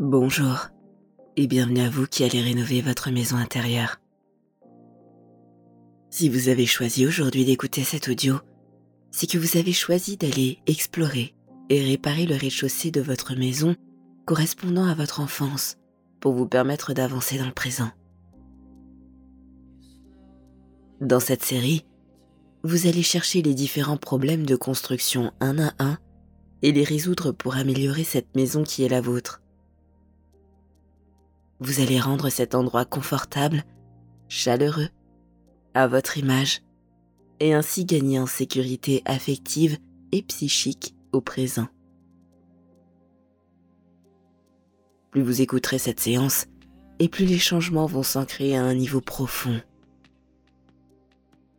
Bonjour et bienvenue à vous qui allez rénover votre maison intérieure. Si vous avez choisi aujourd'hui d'écouter cet audio, c'est que vous avez choisi d'aller explorer et réparer le rez-de-chaussée de votre maison correspondant à votre enfance pour vous permettre d'avancer dans le présent. Dans cette série, vous allez chercher les différents problèmes de construction un à un et les résoudre pour améliorer cette maison qui est la vôtre. Vous allez rendre cet endroit confortable, chaleureux, à votre image, et ainsi gagner en sécurité affective et psychique au présent. Plus vous écouterez cette séance, et plus les changements vont s'ancrer à un niveau profond.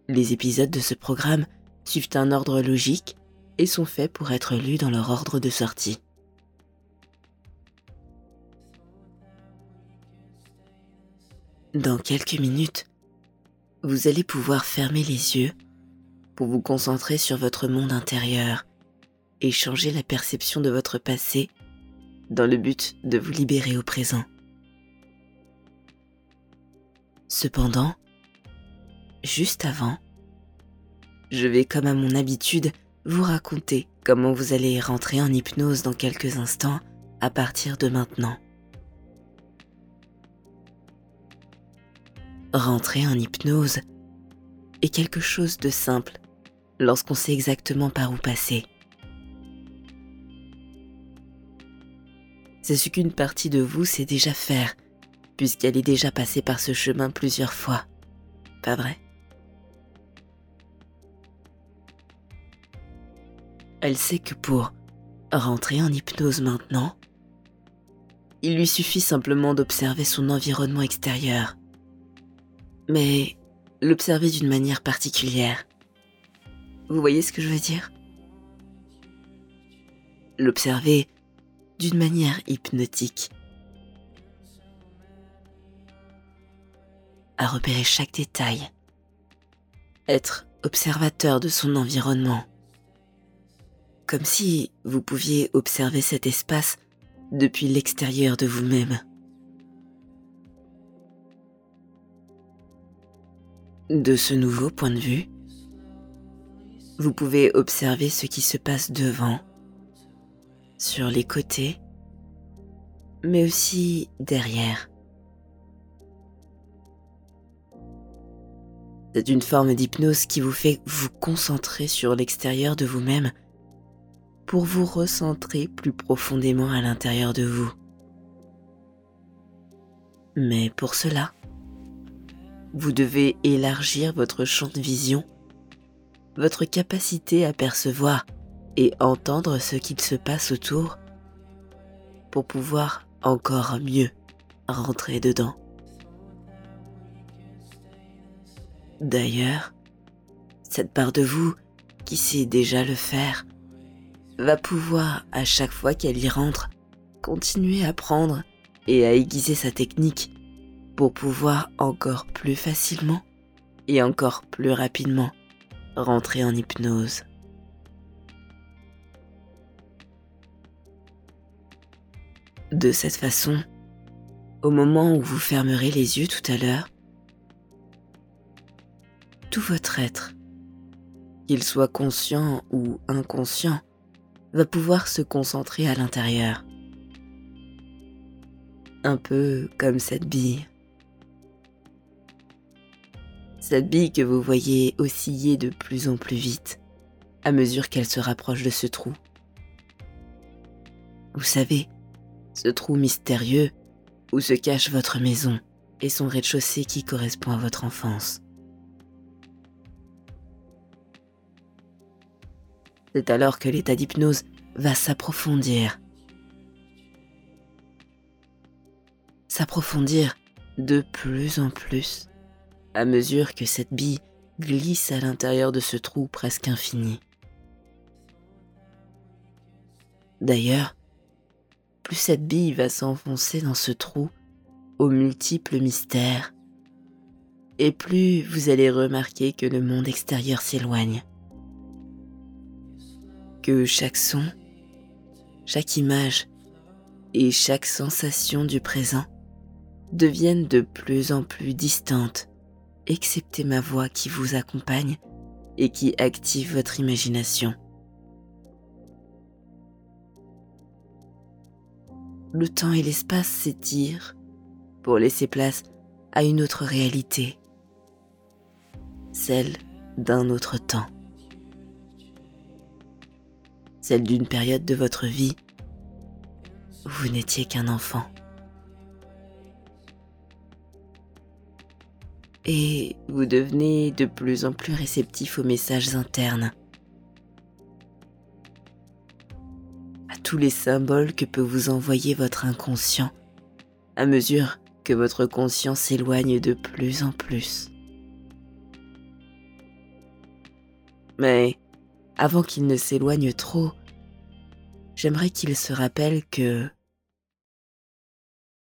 Les épisodes de ce programme suivent un ordre logique et sont faits pour être lus dans leur ordre de sortie. Dans quelques minutes, vous allez pouvoir fermer les yeux pour vous concentrer sur votre monde intérieur et changer la perception de votre passé dans le but de vous libérer au présent. Cependant, juste avant, je vais comme à mon habitude vous raconter comment vous allez rentrer en hypnose dans quelques instants à partir de maintenant. Rentrer en hypnose est quelque chose de simple lorsqu'on sait exactement par où passer. C'est ce qu'une partie de vous sait déjà faire, puisqu'elle est déjà passée par ce chemin plusieurs fois. Pas vrai? Elle sait que pour rentrer en hypnose maintenant, il lui suffit simplement d'observer son environnement extérieur. Mais l'observer d'une manière particulière. Vous voyez ce que je veux dire? L'observer d'une manière hypnotique. À repérer chaque détail. Être observateur de son environnement comme si vous pouviez observer cet espace depuis l'extérieur de vous-même. De ce nouveau point de vue, vous pouvez observer ce qui se passe devant, sur les côtés, mais aussi derrière. C'est une forme d'hypnose qui vous fait vous concentrer sur l'extérieur de vous-même pour vous recentrer plus profondément à l'intérieur de vous. Mais pour cela, vous devez élargir votre champ de vision, votre capacité à percevoir et entendre ce qu'il se passe autour pour pouvoir encore mieux rentrer dedans. D'ailleurs, cette part de vous qui sait déjà le faire va pouvoir, à chaque fois qu'elle y rentre, continuer à prendre et à aiguiser sa technique pour pouvoir encore plus facilement et encore plus rapidement rentrer en hypnose. De cette façon, au moment où vous fermerez les yeux tout à l'heure, tout votre être, qu'il soit conscient ou inconscient, va pouvoir se concentrer à l'intérieur. Un peu comme cette bille. Cette bille que vous voyez osciller de plus en plus vite à mesure qu'elle se rapproche de ce trou. Vous savez, ce trou mystérieux où se cache votre maison et son rez-de-chaussée qui correspond à votre enfance. C'est alors que l'état d'hypnose va s'approfondir. S'approfondir de plus en plus à mesure que cette bille glisse à l'intérieur de ce trou presque infini. D'ailleurs, plus cette bille va s'enfoncer dans ce trou aux multiples mystères, et plus vous allez remarquer que le monde extérieur s'éloigne que chaque son, chaque image et chaque sensation du présent deviennent de plus en plus distantes, excepté ma voix qui vous accompagne et qui active votre imagination. Le temps et l'espace s'étirent pour laisser place à une autre réalité, celle d'un autre temps, celle d'une période de votre vie où vous n'étiez qu'un enfant. Et vous devenez de plus en plus réceptif aux messages internes, à tous les symboles que peut vous envoyer votre inconscient à mesure que votre conscience s'éloigne de plus en plus. Mais avant qu'il ne s'éloigne trop, j'aimerais qu'il se rappelle que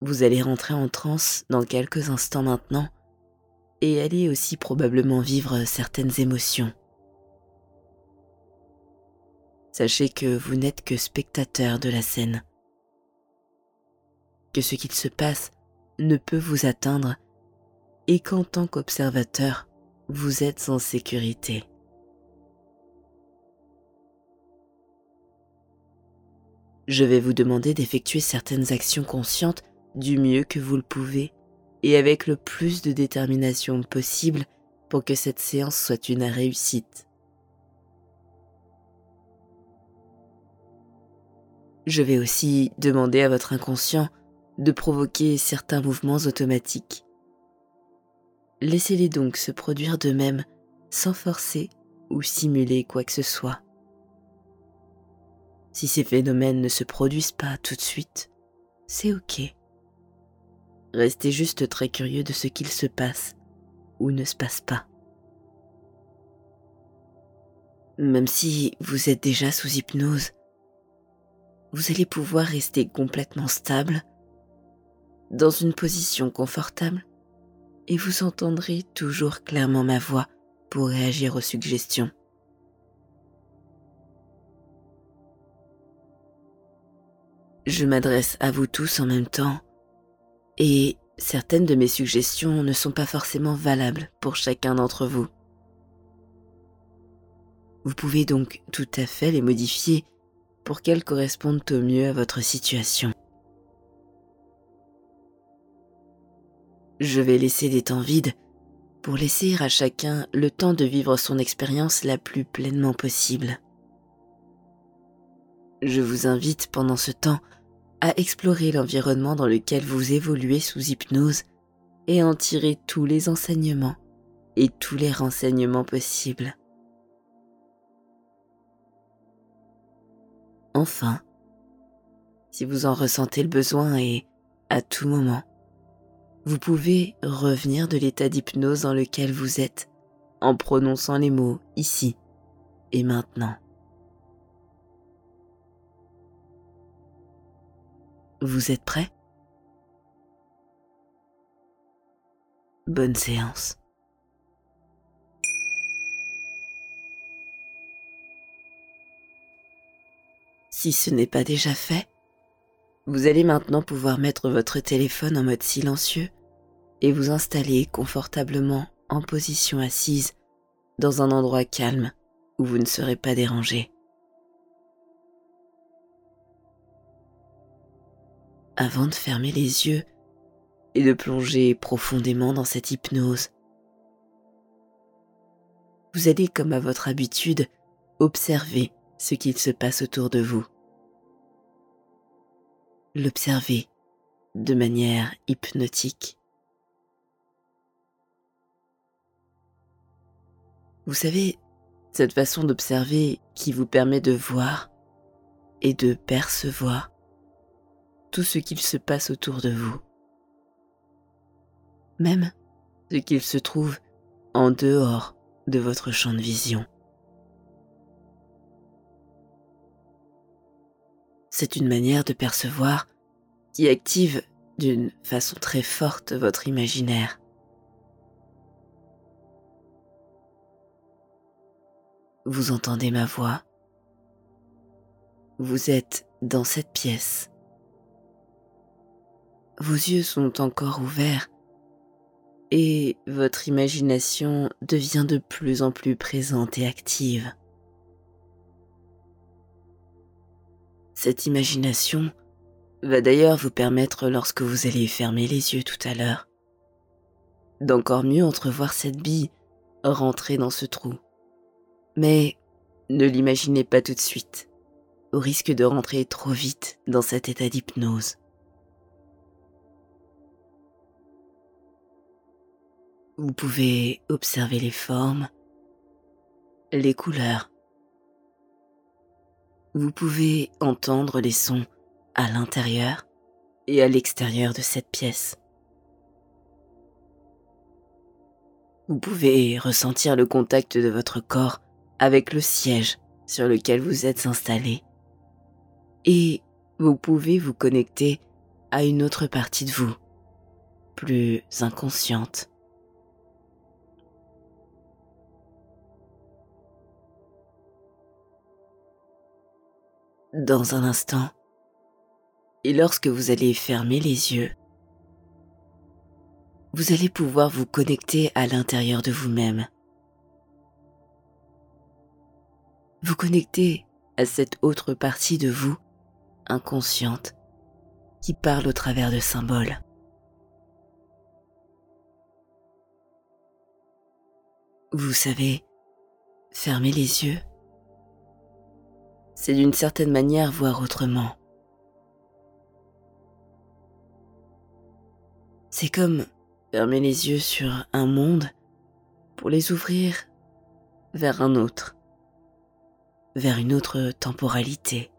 vous allez rentrer en transe dans quelques instants maintenant et allez aussi probablement vivre certaines émotions. Sachez que vous n'êtes que spectateur de la scène, que ce qu'il se passe ne peut vous atteindre et qu'en tant qu'observateur, vous êtes en sécurité. Je vais vous demander d'effectuer certaines actions conscientes du mieux que vous le pouvez et avec le plus de détermination possible pour que cette séance soit une réussite. Je vais aussi demander à votre inconscient de provoquer certains mouvements automatiques. Laissez-les donc se produire d'eux-mêmes sans forcer ou simuler quoi que ce soit. Si ces phénomènes ne se produisent pas tout de suite, c'est ok. Restez juste très curieux de ce qu'il se passe ou ne se passe pas. Même si vous êtes déjà sous hypnose, vous allez pouvoir rester complètement stable, dans une position confortable, et vous entendrez toujours clairement ma voix pour réagir aux suggestions. Je m'adresse à vous tous en même temps et certaines de mes suggestions ne sont pas forcément valables pour chacun d'entre vous. Vous pouvez donc tout à fait les modifier pour qu'elles correspondent au mieux à votre situation. Je vais laisser des temps vides pour laisser à chacun le temps de vivre son expérience la plus pleinement possible. Je vous invite pendant ce temps à explorer l'environnement dans lequel vous évoluez sous hypnose et en tirer tous les enseignements et tous les renseignements possibles. Enfin, si vous en ressentez le besoin et à tout moment, vous pouvez revenir de l'état d'hypnose dans lequel vous êtes en prononçant les mots ici et maintenant. Vous êtes prêt Bonne séance. Si ce n'est pas déjà fait, vous allez maintenant pouvoir mettre votre téléphone en mode silencieux et vous installer confortablement en position assise dans un endroit calme où vous ne serez pas dérangé. Avant de fermer les yeux et de plonger profondément dans cette hypnose. Vous allez, comme à votre habitude, observer ce qu'il se passe autour de vous. L'observer de manière hypnotique. Vous savez, cette façon d'observer qui vous permet de voir et de percevoir tout ce qu'il se passe autour de vous. Même ce qu'il se trouve en dehors de votre champ de vision. C'est une manière de percevoir qui active d'une façon très forte votre imaginaire. Vous entendez ma voix. Vous êtes dans cette pièce vos yeux sont encore ouverts et votre imagination devient de plus en plus présente et active. Cette imagination va d'ailleurs vous permettre, lorsque vous allez fermer les yeux tout à l'heure, d'encore mieux entrevoir cette bille rentrer dans ce trou. Mais ne l'imaginez pas tout de suite, au risque de rentrer trop vite dans cet état d'hypnose. Vous pouvez observer les formes, les couleurs. Vous pouvez entendre les sons à l'intérieur et à l'extérieur de cette pièce. Vous pouvez ressentir le contact de votre corps avec le siège sur lequel vous êtes installé. Et vous pouvez vous connecter à une autre partie de vous, plus inconsciente. Dans un instant, et lorsque vous allez fermer les yeux, vous allez pouvoir vous connecter à l'intérieur de vous-même. Vous connecter à cette autre partie de vous, inconsciente, qui parle au travers de symboles. Vous savez, fermer les yeux c'est d'une certaine manière voir autrement. C'est comme fermer les yeux sur un monde pour les ouvrir vers un autre, vers une autre temporalité.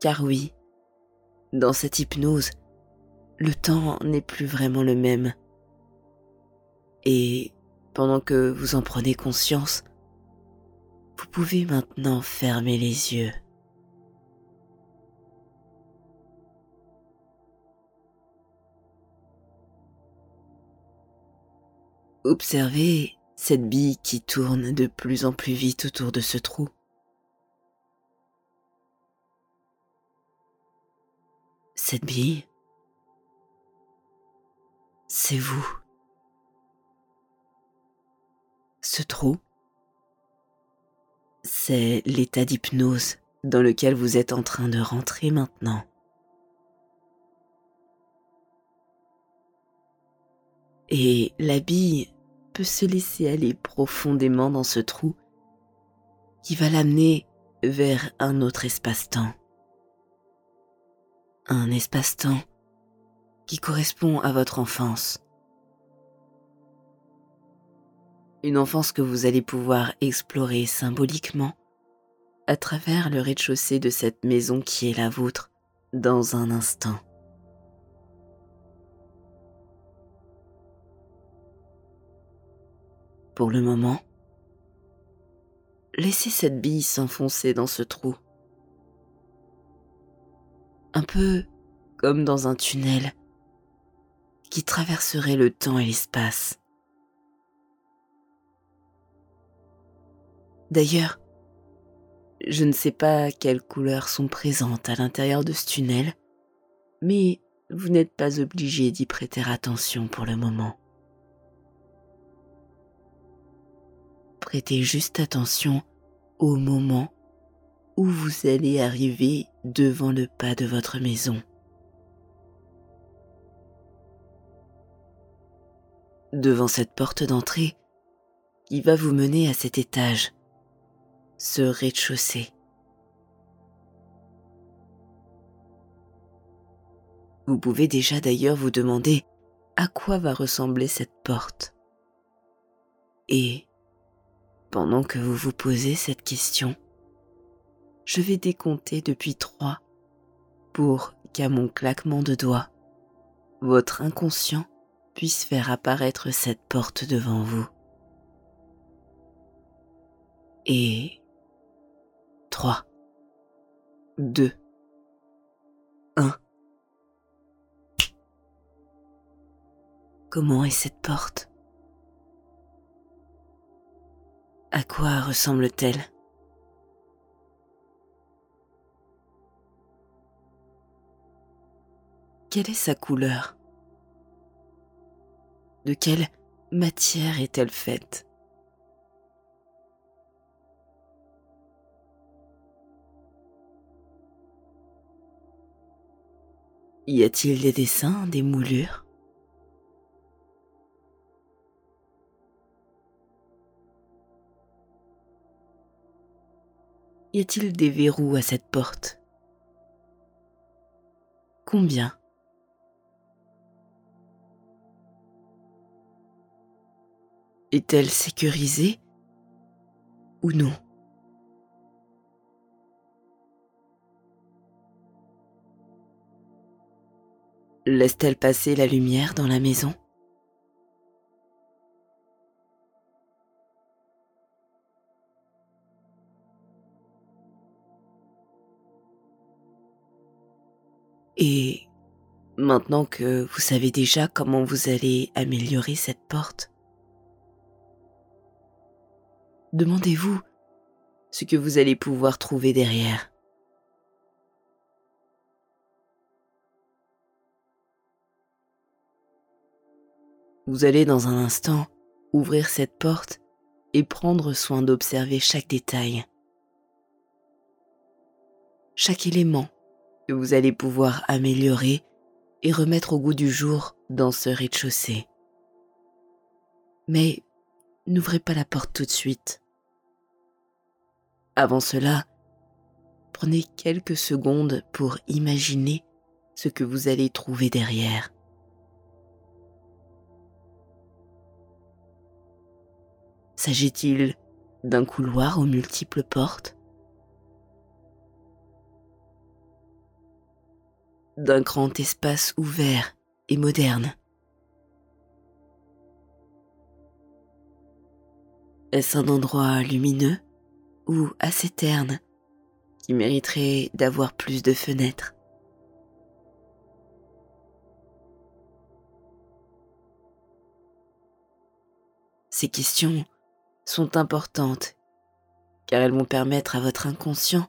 Car oui, dans cette hypnose, le temps n'est plus vraiment le même. Et pendant que vous en prenez conscience, vous pouvez maintenant fermer les yeux. Observez cette bille qui tourne de plus en plus vite autour de ce trou. Cette bille, c'est vous. Ce trou, c'est l'état d'hypnose dans lequel vous êtes en train de rentrer maintenant. Et la bille peut se laisser aller profondément dans ce trou qui va l'amener vers un autre espace-temps. Un espace-temps qui correspond à votre enfance. Une enfance que vous allez pouvoir explorer symboliquement à travers le rez-de-chaussée de cette maison qui est la vôtre dans un instant. Pour le moment, laissez cette bille s'enfoncer dans ce trou. Un peu comme dans un tunnel qui traverserait le temps et l'espace. D'ailleurs, je ne sais pas quelles couleurs sont présentes à l'intérieur de ce tunnel, mais vous n'êtes pas obligé d'y prêter attention pour le moment. Prêtez juste attention au moment où vous allez arriver devant le pas de votre maison. Devant cette porte d'entrée qui va vous mener à cet étage ce rez-de-chaussée. Vous pouvez déjà d'ailleurs vous demander à quoi va ressembler cette porte. Et pendant que vous vous posez cette question, je vais décompter depuis trois pour qu'à mon claquement de doigts, votre inconscient puisse faire apparaître cette porte devant vous. Et 3, 2, 1. Comment est cette porte? À quoi ressemble-t-elle? Quelle est sa couleur? De quelle matière est-elle faite? Y a-t-il des dessins, des moulures? Y a-t-il des verrous à cette porte? Combien? Est-elle sécurisée? Ou non? Laisse-t-elle passer la lumière dans la maison? Et maintenant que vous savez déjà comment vous allez améliorer cette porte, demandez-vous ce que vous allez pouvoir trouver derrière. Vous allez dans un instant ouvrir cette porte et prendre soin d'observer chaque détail, chaque élément que vous allez pouvoir améliorer et remettre au goût du jour dans ce rez-de-chaussée. Mais n'ouvrez pas la porte tout de suite. Avant cela, prenez quelques secondes pour imaginer ce que vous allez trouver derrière. S'agit-il d'un couloir aux multiples portes d'un grand espace ouvert et moderne. Est-ce un endroit lumineux ou assez terne qui mériterait d'avoir plus de fenêtres Ces questions sont importantes car elles vont permettre à votre inconscient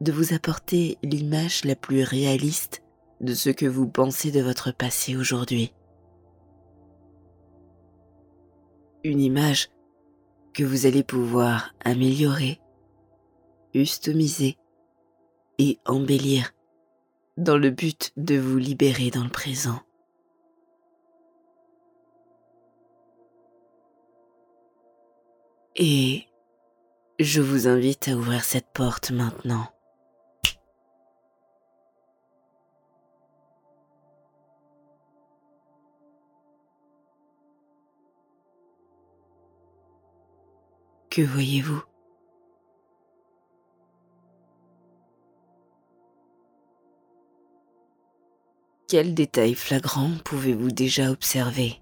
de vous apporter l'image la plus réaliste de ce que vous pensez de votre passé aujourd'hui. Une image que vous allez pouvoir améliorer, customiser et embellir dans le but de vous libérer dans le présent. Et je vous invite à ouvrir cette porte maintenant. Que voyez-vous? Quels détails flagrants pouvez-vous déjà observer?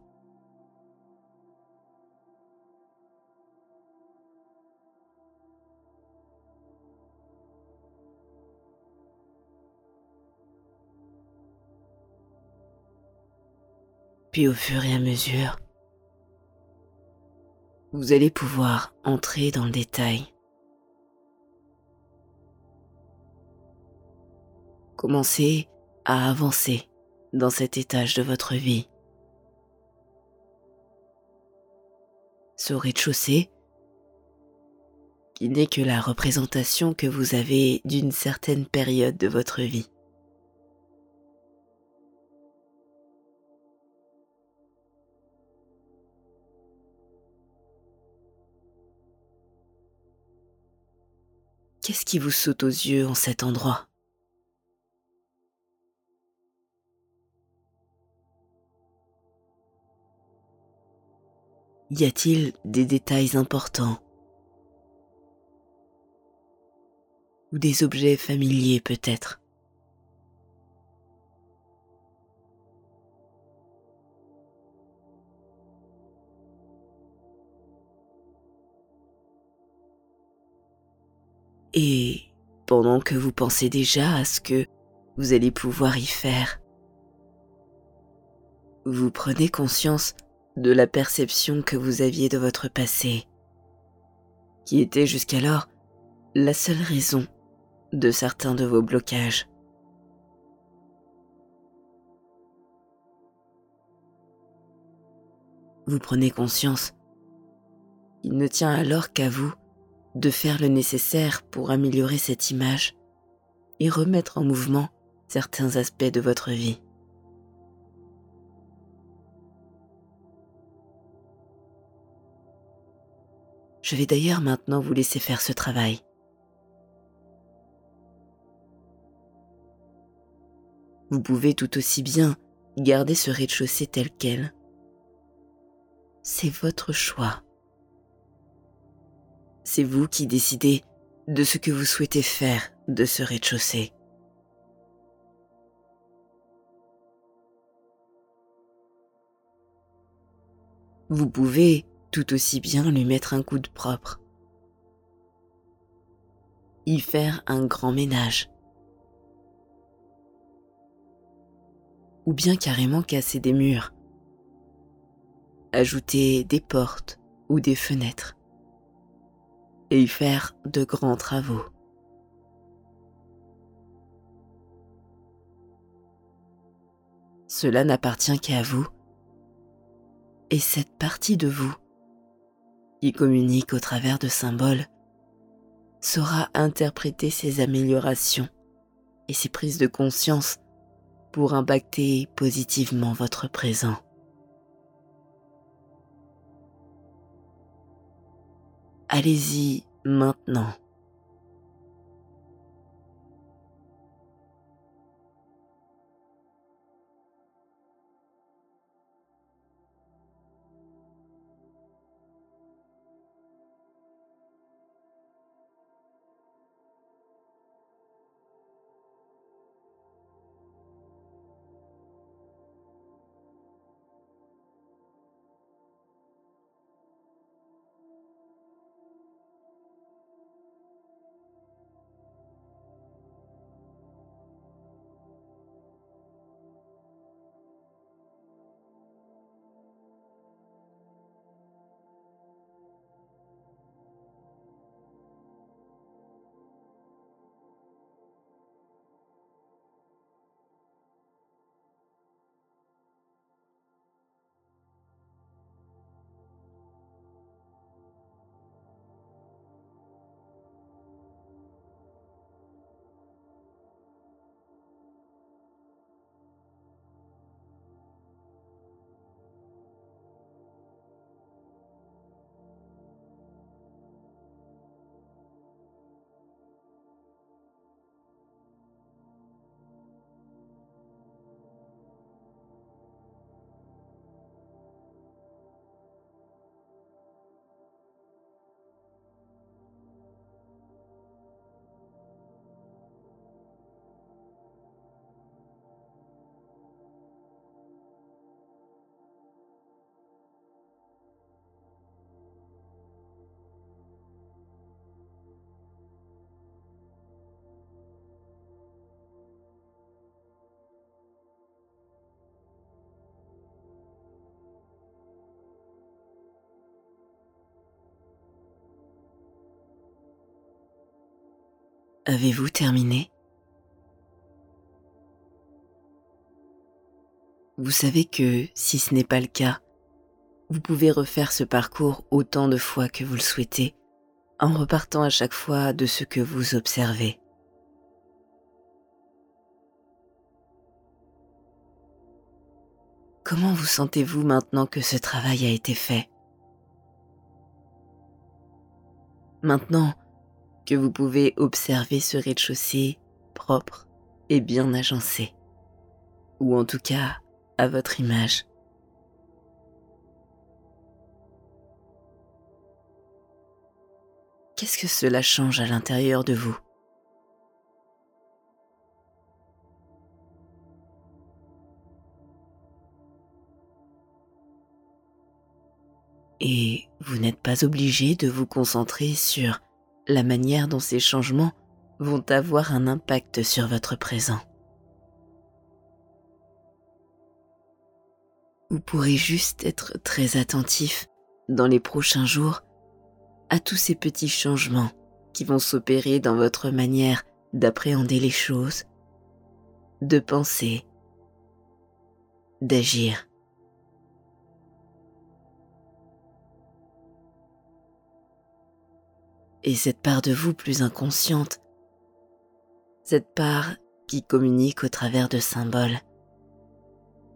Puis au fur et à mesure, vous allez pouvoir entrer dans le détail. Commencez à avancer dans cet étage de votre vie. Ce rez-de-chaussée, qui n'est que la représentation que vous avez d'une certaine période de votre vie. Qu'est-ce qui vous saute aux yeux en cet endroit? Y a-t-il des détails importants? Ou des objets familiers peut-être? Et pendant que vous pensez déjà à ce que vous allez pouvoir y faire, vous prenez conscience de la perception que vous aviez de votre passé, qui était jusqu'alors la seule raison de certains de vos blocages. Vous prenez conscience. Il ne tient alors qu'à vous de faire le nécessaire pour améliorer cette image et remettre en mouvement certains aspects de votre vie. Je vais d'ailleurs maintenant vous laisser faire ce travail. Vous pouvez tout aussi bien garder ce rez-de-chaussée tel quel. C'est votre choix. C'est vous qui décidez de ce que vous souhaitez faire de ce rez-de-chaussée. Vous pouvez tout aussi bien lui mettre un coup de propre, y faire un grand ménage, ou bien carrément casser des murs, ajouter des portes ou des fenêtres, et y faire de grands travaux. Cela n'appartient qu'à vous et cette partie de vous qui communique au travers de symboles saura interpréter ces améliorations et ces prises de conscience pour impacter positivement votre présent. Allez-y maintenant. Avez-vous terminé? Vous savez que si ce n'est pas le cas, vous pouvez refaire ce parcours autant de fois que vous le souhaitez, en repartant à chaque fois de ce que vous observez. Comment vous sentez-vous maintenant que ce travail a été fait? Maintenant, que vous pouvez observer ce rez-de-chaussée propre et bien agencé, ou en tout cas à votre image. Qu'est-ce que cela change à l'intérieur de vous? Et vous n'êtes pas obligé de vous concentrer sur la manière dont ces changements vont avoir un impact sur votre présent. Vous pourrez juste être très attentif dans les prochains jours à tous ces petits changements qui vont s'opérer dans votre manière d'appréhender les choses, de penser, d'agir. Et cette part de vous plus inconsciente, cette part qui communique au travers de symboles,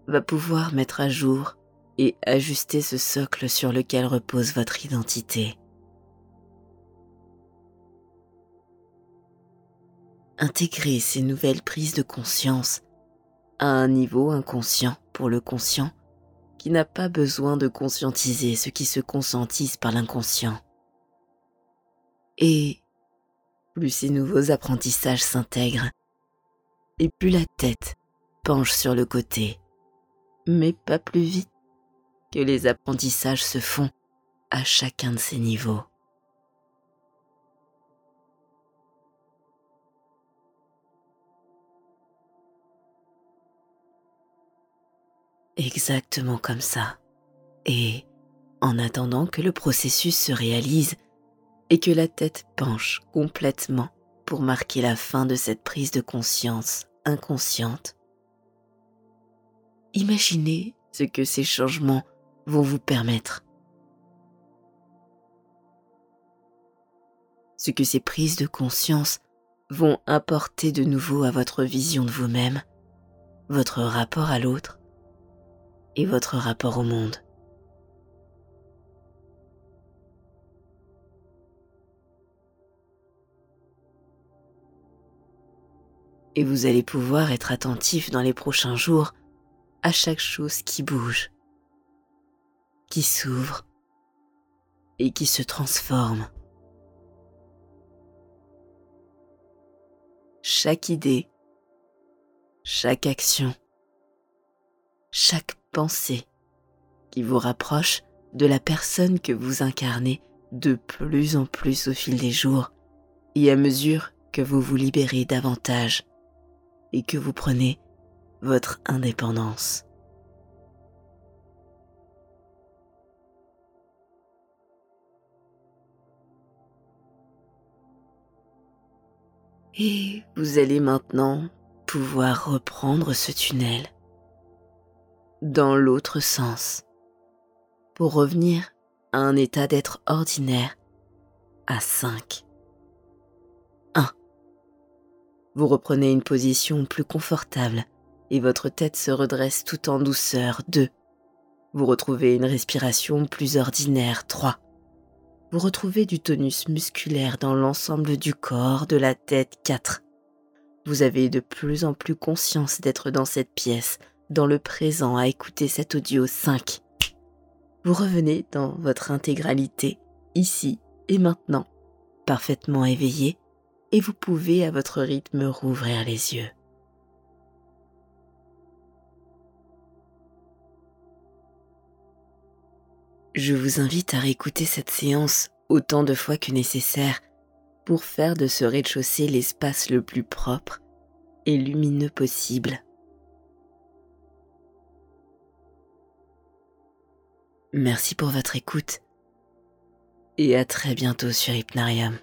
va pouvoir mettre à jour et ajuster ce socle sur lequel repose votre identité. Intégrer ces nouvelles prises de conscience à un niveau inconscient pour le conscient qui n'a pas besoin de conscientiser ce qui se conscientise par l'inconscient. Et plus ces nouveaux apprentissages s'intègrent, et plus la tête penche sur le côté, mais pas plus vite que les apprentissages se font à chacun de ces niveaux. Exactement comme ça. Et en attendant que le processus se réalise et que la tête penche complètement pour marquer la fin de cette prise de conscience inconsciente, imaginez ce que ces changements vont vous permettre. Ce que ces prises de conscience vont apporter de nouveau à votre vision de vous-même, votre rapport à l'autre et votre rapport au monde. Et vous allez pouvoir être attentif dans les prochains jours à chaque chose qui bouge, qui s'ouvre et qui se transforme. Chaque idée, chaque action, chaque pensée qui vous rapproche de la personne que vous incarnez de plus en plus au fil des jours et à mesure que vous vous libérez davantage et que vous prenez votre indépendance. Et vous allez maintenant pouvoir reprendre ce tunnel dans l'autre sens pour revenir à un état d'être ordinaire à 5. Vous reprenez une position plus confortable et votre tête se redresse tout en douceur. 2. Vous retrouvez une respiration plus ordinaire. 3. Vous retrouvez du tonus musculaire dans l'ensemble du corps, de la tête. 4. Vous avez de plus en plus conscience d'être dans cette pièce, dans le présent à écouter cet audio 5. Vous revenez dans votre intégralité, ici et maintenant, parfaitement éveillé, et vous pouvez à votre rythme rouvrir les yeux. Je vous invite à réécouter cette séance autant de fois que nécessaire pour faire de ce rez-de-chaussée l'espace le plus propre et lumineux possible Merci pour votre écoute et à très bientôt sur Hypnarium.